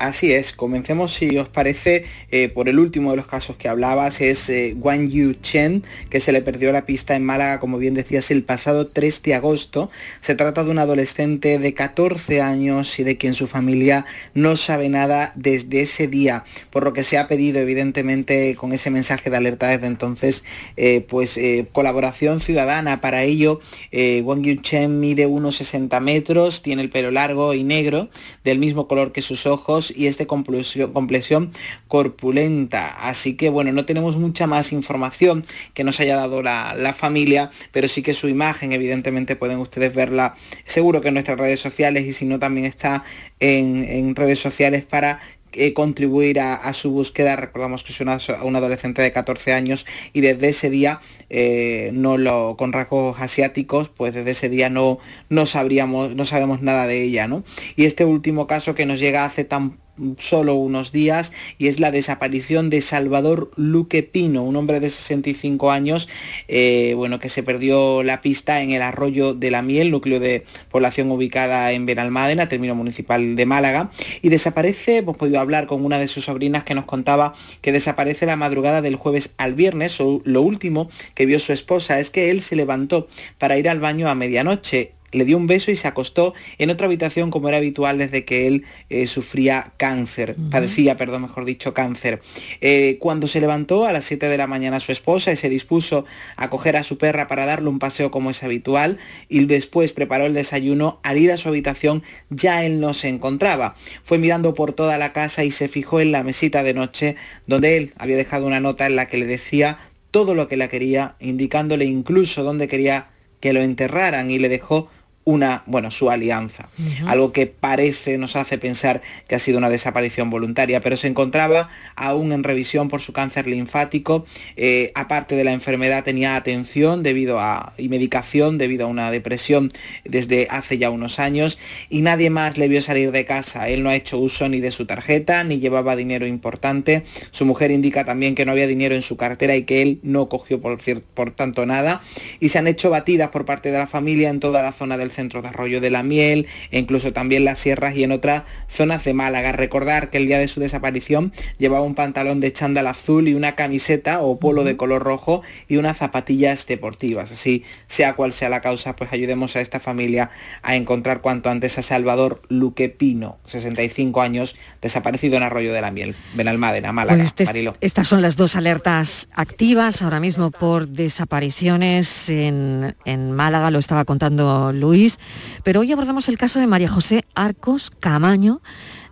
Así es, comencemos si os parece eh, por el último de los casos que hablabas, es eh, Wang Yu Chen, que se le perdió la pista en Málaga, como bien decías, el pasado 3 de agosto. Se trata de un adolescente de 14 años y de quien su familia no sabe nada desde ese día, por lo que se ha pedido evidentemente con ese mensaje de alerta desde entonces, eh, pues colaboración ciudadana. Para ello, Wang Yu Chen mide unos 60 metros, tiene el pelo largo y negro, del mismo color que sus ojos, y es de complexión corpulenta. Así que bueno, no tenemos mucha más información que nos haya dado la, familia, pero sí que su imagen, evidentemente pueden ustedes verla seguro que en nuestras redes sociales y si no también está en, redes sociales para eh, contribuir a, su búsqueda. Recordamos que es una, un adolescente de 14 años y desde ese día, eh, no lo, con rasgos asiáticos, pues desde ese día no, no sabríamos, no sabemos nada de ella, ¿no? Y este último caso que nos llega hace tan solo unos días y es la desaparición de Salvador Luque Pino, un hombre de 65 años, eh, bueno, que se perdió la pista en el arroyo de la Miel, núcleo de población ubicada en Benalmádena, término municipal de Málaga, y desaparece, hemos podido hablar con una de sus sobrinas que nos contaba que desaparece la madrugada del jueves al viernes, lo último que vio su esposa es que él se levantó para ir al baño a medianoche le dio un beso y se acostó en otra habitación como era habitual desde que él eh, sufría cáncer, padecía, perdón, mejor dicho, cáncer. Eh, cuando se levantó a las 7 de la mañana su esposa y se dispuso a coger a su perra para darle un paseo como es habitual y después preparó el desayuno, al ir a su habitación ya él no se encontraba. Fue mirando por toda la casa y se fijó en la mesita de noche donde él había dejado una nota en la que le decía todo lo que la quería, indicándole incluso dónde quería que lo enterraran y le dejó una, bueno, su alianza. Algo que parece, nos hace pensar que ha sido una desaparición voluntaria, pero se encontraba aún en revisión por su cáncer linfático. Eh, aparte de la enfermedad tenía atención debido a, y medicación debido a una depresión desde hace ya unos años y nadie más le vio salir de casa. Él no ha hecho uso ni de su tarjeta ni llevaba dinero importante. Su mujer indica también que no había dinero en su cartera y que él no cogió por, por tanto nada. Y se han hecho batidas por parte de la familia en toda la zona del centro de Arroyo de la Miel, e incluso también las sierras y en otras zonas de Málaga. Recordar que el día de su desaparición llevaba un pantalón de chándal azul y una camiseta o polo de color rojo y unas zapatillas deportivas. Así, sea cual sea la causa, pues ayudemos a esta familia a encontrar cuanto antes a Salvador Luque Pino, 65 años, desaparecido en Arroyo de la Miel, Benalmádena, Málaga, pues este Estas son las dos alertas activas ahora mismo por desapariciones en, en Málaga, lo estaba contando Luis pero hoy abordamos el caso de María José Arcos Camaño.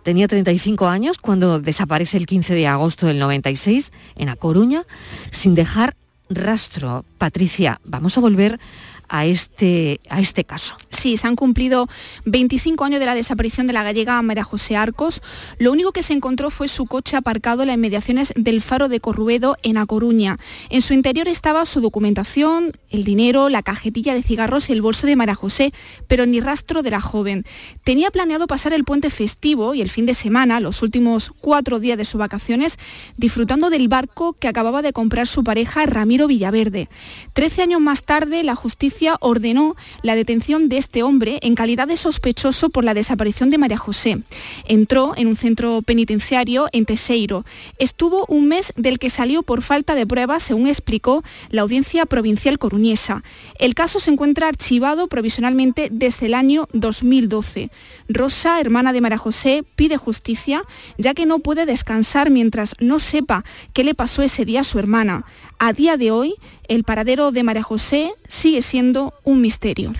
Tenía 35 años cuando desaparece el 15 de agosto del 96 en A Coruña sin dejar rastro. Patricia, vamos a volver a este, a este caso. Sí, se han cumplido 25 años de la desaparición de la gallega María José Arcos. Lo único que se encontró fue su coche aparcado en las inmediaciones del faro de Corruedo en A Coruña. En su interior estaba su documentación, el dinero, la cajetilla de cigarros y el bolso de María José, pero ni rastro de la joven. Tenía planeado pasar el puente festivo y el fin de semana, los últimos cuatro días de sus vacaciones, disfrutando del barco que acababa de comprar su pareja Ramiro Villaverde. Trece años más tarde, la justicia ordenó la detención de este hombre en calidad de sospechoso por la desaparición de María José. Entró en un centro penitenciario en Teseiro. Estuvo un mes del que salió por falta de pruebas, según explicó la Audiencia Provincial Coruñesa. El caso se encuentra archivado provisionalmente desde el año 2012. Rosa, hermana de María José, pide justicia, ya que no puede descansar mientras no sepa qué le pasó ese día a su hermana. A día de hoy, el paradero de María José sigue siendo un misterio.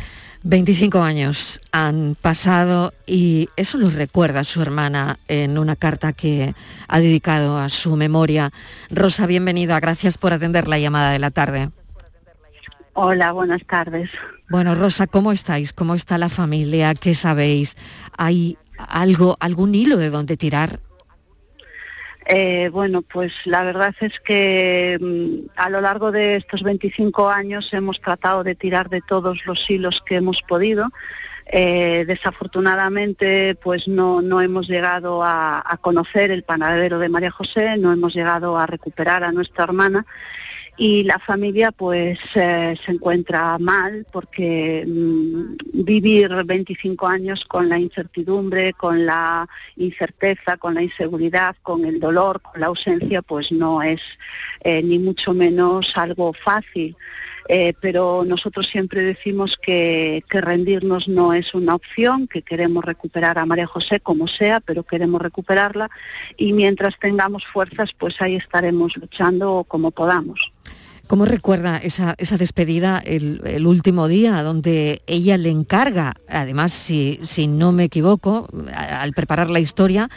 25 años han pasado y eso lo recuerda su hermana en una carta que ha dedicado a su memoria. Rosa, bienvenida, gracias por atender la llamada de la tarde. Hola, buenas tardes. Bueno, Rosa, ¿cómo estáis? ¿Cómo está la familia? ¿Qué sabéis? ¿Hay algo, algún hilo de donde tirar? Eh, bueno, pues la verdad es que mm, a lo largo de estos 25 años hemos tratado de tirar de todos los hilos que hemos podido. Eh, desafortunadamente, pues no, no hemos llegado a, a, conocer el panadero de María José, no hemos llegado a recuperar a nuestra hermana y la familia pues eh, se encuentra mal porque mmm, vivir 25 años con la incertidumbre, con la incerteza, con la inseguridad, con el dolor, con la ausencia, pues no es eh, ni mucho menos algo fácil. Eh, pero nosotros siempre decimos que, que, rendirnos no es una opción, que queremos recuperar a María José como sea, pero queremos recuperarla y mientras tengamos fuerzas, pues ahí estaremos luchando como podamos. ¿Cómo recuerda esa, esa despedida el, el, último día, donde ella le encarga, además, si, si no me equivoco, al preparar la historia,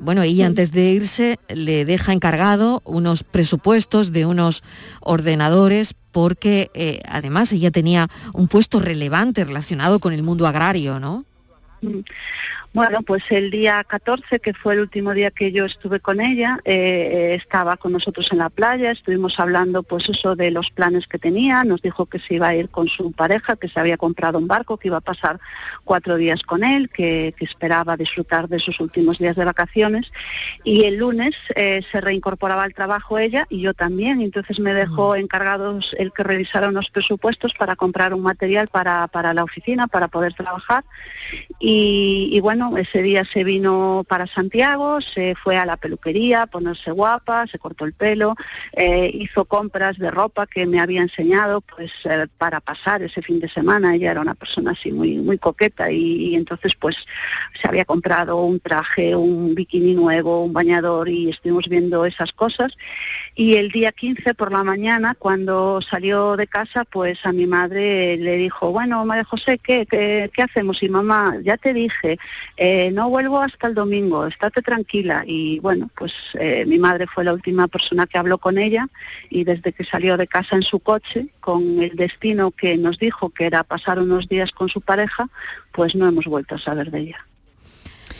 bueno, ella antes de irse le deja encargado unos presupuestos de unos ordenadores porque eh, además ella tenía un puesto relevante relacionado con el mundo agrario, ¿no? Bueno, pues el día 14, que fue el último día que yo estuve con ella, eh, estaba con nosotros en la playa, estuvimos hablando pues eso de los planes que tenía, nos dijo que se iba a ir con su pareja, que se había comprado un barco, que iba a pasar cuatro días con él, que, que esperaba disfrutar de sus últimos días de vacaciones y el lunes eh, se reincorporaba al trabajo ella y yo también, entonces me dejó encargados el que revisara unos presupuestos para comprar un material para, para la oficina, para poder trabajar y, y bueno, ese día se vino para Santiago, se fue a la peluquería a ponerse guapa, se cortó el pelo, eh, hizo compras de ropa que me había enseñado pues eh, para pasar ese fin de semana. Ella era una persona así muy, muy coqueta y, entonces pues se había comprado un traje, un bikini nuevo, un bañador y estuvimos viendo esas cosas. Y el día 15 por la mañana, cuando salió de casa, pues a mi madre le dijo, bueno, María José, ¿qué, qué, qué hacemos? Y mamá, ya te dije, eh, no vuelvo hasta el domingo, estate tranquila. Y bueno, pues eh, mi madre fue la última persona que habló con ella y desde que salió de casa en su coche, con el destino que nos dijo que era pasar unos días con su pareja, pues no hemos vuelto a saber de ella.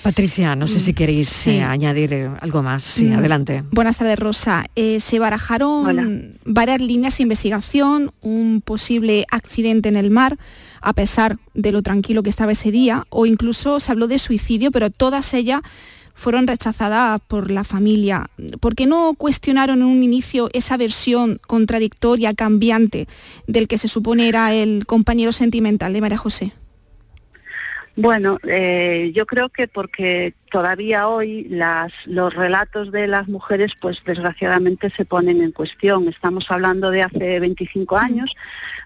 Patricia, no sé si queréis sí. eh, añadir eh, algo más. Sí, mm. adelante. Buenas tardes, Rosa. Eh, se barajaron Hola. varias líneas de investigación, un posible accidente en el mar, a pesar de lo tranquilo que estaba ese día, o incluso se habló de suicidio, pero todas ellas fueron rechazadas por la familia. ¿Por qué no cuestionaron en un inicio esa versión contradictoria, cambiante, del que se supone era el compañero sentimental de María José? Bueno, eh, yo creo que porque todavía hoy las, los relatos de las mujeres, pues desgraciadamente se ponen en cuestión. Estamos hablando de hace 25 años.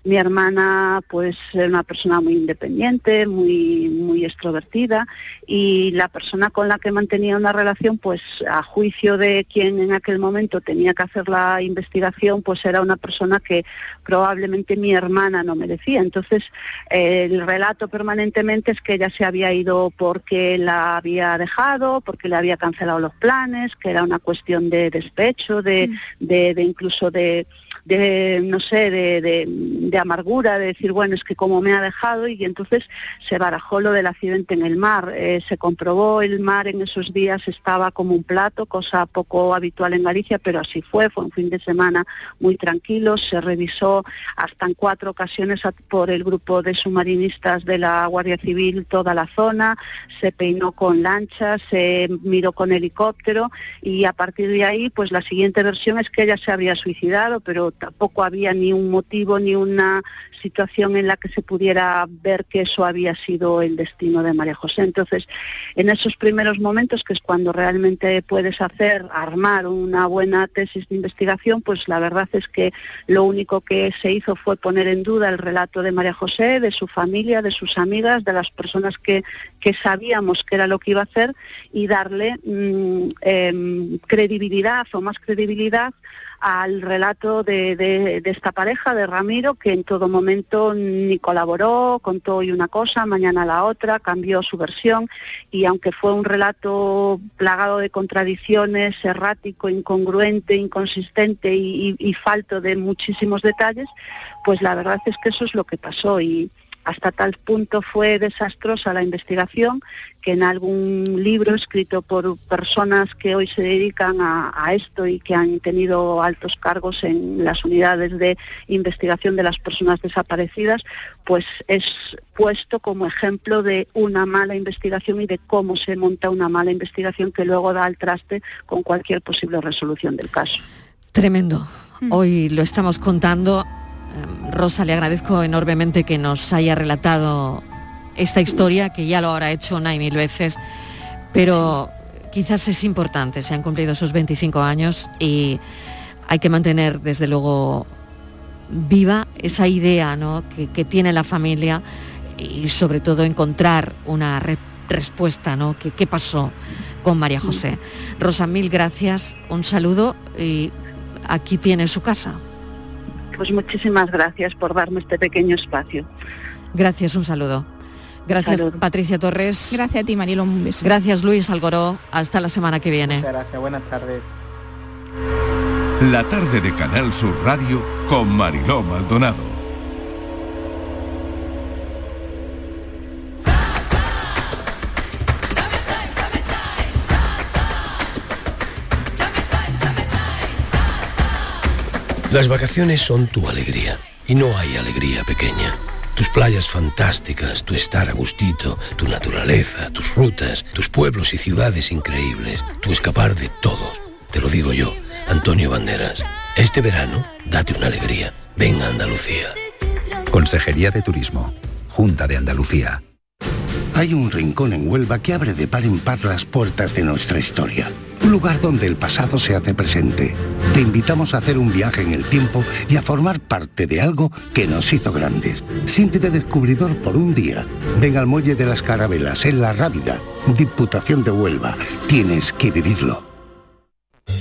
Mi hermana, pues, era una persona muy independiente, muy, muy extrovertida, y la persona con la que mantenía una relación, pues, a juicio de quien en aquel momento tenía que hacer la investigación, pues era una persona que probablemente mi hermana no merecía. Entonces, eh, el relato permanentemente es que ella se había ido porque la había dejado, porque le había cancelado los planes, que era una cuestión de despecho, de, mm. de, de incluso de de no sé, de, amargura, de decir, bueno, es que como me ha dejado, y entonces se barajó lo del accidente en el mar. Eh, se comprobó el mar en esos días estaba como un plato, cosa poco habitual en Galicia, pero así fue, fue un fin de semana muy tranquilo, se revisó hasta en cuatro ocasiones por el grupo de submarinistas de la Guardia Civil toda la zona, se peinó con lanchas, se miró con helicóptero y a partir de ahí, pues la siguiente versión es que ella se había suicidado, pero tampoco había ni un motivo ni una situación en la que se pudiera ver que eso había sido el destino de María José. Entonces, en esos primeros momentos, que es cuando realmente puedes hacer, armar una buena tesis de investigación, pues la verdad es que lo único que se hizo fue poner en duda el relato de María José, de su familia, de sus amigas, de las personas que, que sabíamos que era lo que iba a hacer y darle mm, em, credibilidad o más credibilidad al relato de, esta pareja, de Ramiro, que en todo momento ni colaboró, contó hoy una cosa, mañana la otra, cambió su versión. Y aunque fue un relato plagado de contradicciones, errático, incongruente, inconsistente y, y falto de muchísimos detalles, pues la verdad es que eso es lo que pasó. Y, hasta tal punto fue desastrosa la investigación que en algún libro escrito por personas que hoy se dedican a, esto y que han tenido altos cargos en las unidades de investigación de las personas desaparecidas, pues es puesto como ejemplo de una mala investigación y de cómo se monta una mala investigación que luego da al traste con cualquier posible resolución del caso. Tremendo. Mm. Hoy lo estamos contando Rosa, le agradezco enormemente que nos haya relatado esta historia, que ya lo habrá hecho una y mil veces, pero quizás es importante, se han cumplido esos 25 años y hay que mantener desde luego viva esa idea que, tiene la familia y sobre todo encontrar una respuesta, ¿no? ¿Qué pasó con María José? Rosa, mil gracias, un saludo y aquí tiene su casa. Pues muchísimas gracias por darme este pequeño espacio. Gracias, un saludo. Gracias, Patricia Torres. Gracias a ti, Marilo. Un beso. Gracias, Luis Algoró. Hasta la semana que viene. Muchas gracias. Buenas tardes. La tarde de Canal Sur Radio con Mariló Maldonado. Las vacaciones son tu alegría y no hay alegría pequeña. Tus playas fantásticas, tu estar a gustito, tu naturaleza, tus rutas, tus pueblos y ciudades increíbles, tu escapar de todos. Te lo digo yo, Antonio Banderas. Este verano, date una alegría. Ven a Andalucía. Consejería de Turismo, Junta de Andalucía. Hay un rincón en Huelva que abre de par en par las puertas de nuestra historia un lugar donde el pasado se hace presente. Te invitamos a hacer un viaje en el tiempo y a formar parte de algo que nos hizo grandes. Siéntete descubridor por un día. Ven al Muelle de las Carabelas, en La Rábida, Diputación de Huelva. Tienes que vivirlo.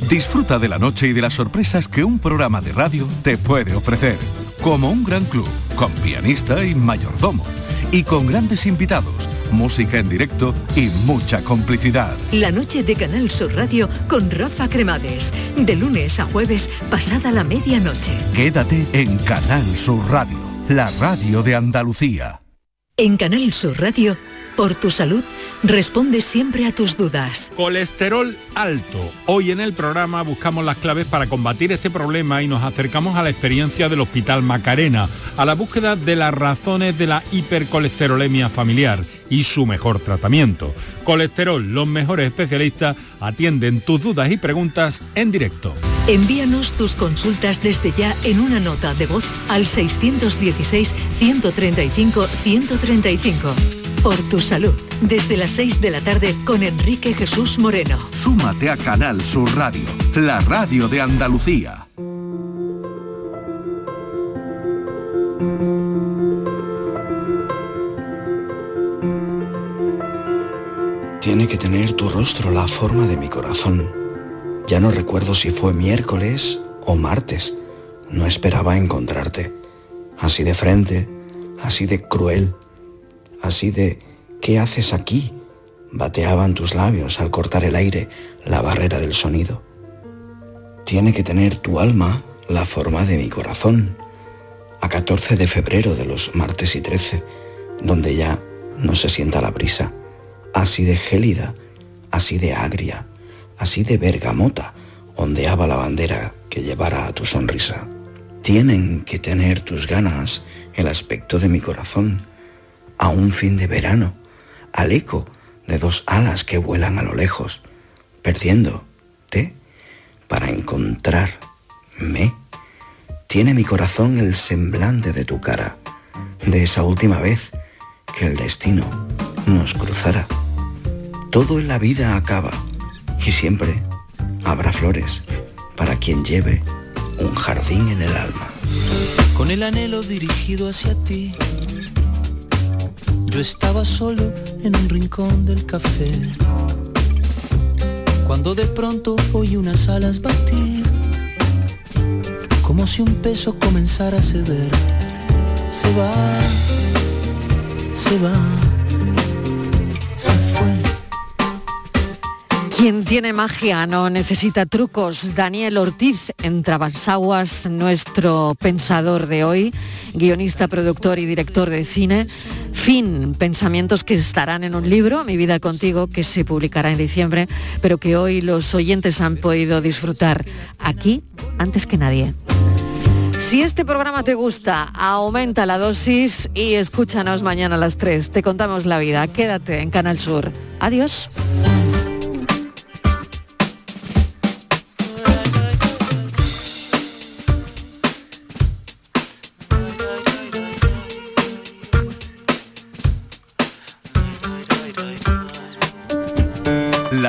Disfruta de la noche y de las sorpresas que un programa de radio te puede ofrecer. Como un gran club, con pianista y mayordomo. Y con grandes invitados música en directo y mucha complicidad. La noche de Canal Sur Radio con Rafa Cremades, de lunes a jueves pasada la medianoche. Quédate en Canal Sur Radio, la radio de Andalucía. En Canal Sur Radio por tu salud, responde siempre a tus dudas. Colesterol alto. Hoy en el programa buscamos las claves para combatir este problema y nos acercamos a la experiencia del Hospital Macarena, a la búsqueda de las razones de la hipercolesterolemia familiar y su mejor tratamiento. Colesterol, los mejores especialistas atienden tus dudas y preguntas en directo. Envíanos tus consultas desde ya en una nota de voz al 616 135 135 por tu salud. Desde las 6 de la tarde con Enrique Jesús Moreno. Súmate a Canal Sur Radio, la radio de Andalucía. Tiene que tener tu rostro la forma de mi corazón. Ya no recuerdo si fue miércoles o martes. No esperaba encontrarte. Así de frente, así de cruel así de ¿qué haces aquí? bateaban tus labios al cortar el aire, la barrera del sonido. Tiene que tener tu alma la forma de mi corazón. A 14 de febrero de los martes y 13, donde ya no se sienta la brisa, así de gélida, así de agria, así de bergamota, ondeaba la bandera que llevara a tu sonrisa. Tienen que tener tus ganas el aspecto de mi corazón, a un fin de verano, al eco de dos alas que vuelan a lo lejos, perdiéndote para encontrarme. Tiene mi corazón el semblante de tu cara, de esa última vez que el destino nos cruzara. Todo en la vida acaba y siempre habrá flores para quien lleve un jardín en el alma. Con el anhelo dirigido hacia ti, yo estaba solo en un rincón del café. Cuando de pronto oí unas alas batir, como si un peso comenzara a ceder. Se va, se va, Quien tiene magia no necesita trucos. Daniel Ortiz en Trabasaguas, nuestro pensador de hoy, guionista, productor y director de cine. Fin, pensamientos que estarán en un libro, Mi vida contigo, que se publicará en diciembre, pero que hoy los oyentes han podido disfrutar aquí antes que nadie. Si este programa te gusta, aumenta la dosis y escúchanos mañana a las 3. Te contamos la vida. Quédate en Canal Sur. Adiós.